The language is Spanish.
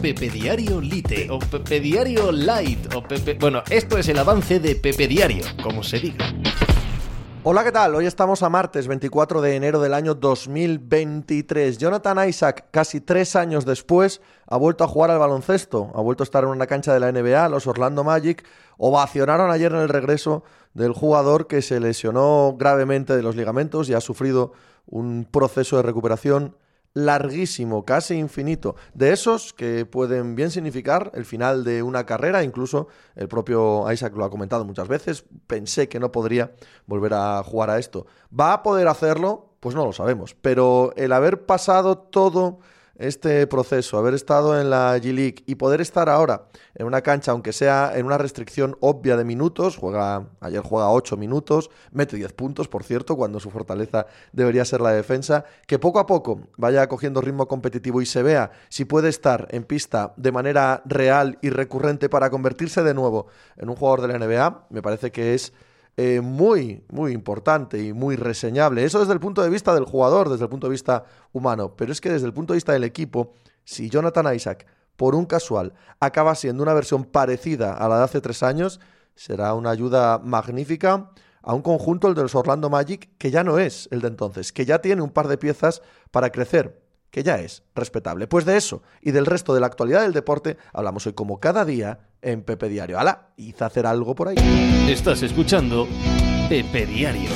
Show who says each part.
Speaker 1: Pepe Diario Lite o Pepe Diario Light o Pepe... Bueno, esto es el avance de Pepe Diario, como se diga.
Speaker 2: Hola, ¿qué tal? Hoy estamos a martes 24 de enero del año 2023. Jonathan Isaac, casi tres años después, ha vuelto a jugar al baloncesto, ha vuelto a estar en una cancha de la NBA, los Orlando Magic ovacionaron ayer en el regreso del jugador que se lesionó gravemente de los ligamentos y ha sufrido un proceso de recuperación larguísimo, casi infinito, de esos que pueden bien significar el final de una carrera, incluso el propio Isaac lo ha comentado muchas veces, pensé que no podría volver a jugar a esto. ¿Va a poder hacerlo? Pues no lo sabemos, pero el haber pasado todo este proceso, haber estado en la G-League y poder estar ahora en una cancha, aunque sea en una restricción obvia de minutos, juega, ayer juega 8 minutos, mete 10 puntos, por cierto, cuando su fortaleza debería ser la defensa, que poco a poco vaya cogiendo ritmo competitivo y se vea si puede estar en pista de manera real y recurrente para convertirse de nuevo en un jugador de la NBA, me parece que es eh, muy, muy importante y muy reseñable. Eso desde el punto de vista del jugador, desde el punto de vista humano. Pero es que desde el punto de vista del equipo, si Jonathan Isaac, por un casual, acaba siendo una versión parecida a la de hace tres años, será una ayuda magnífica a un conjunto, el de los Orlando Magic, que ya no es el de entonces, que ya tiene un par de piezas para crecer que ya es respetable. Pues de eso y del resto de la actualidad del deporte hablamos hoy como cada día en Pepe Diario. ¡Hala! Hice hacer algo por ahí.
Speaker 1: Estás escuchando Pepe Diario.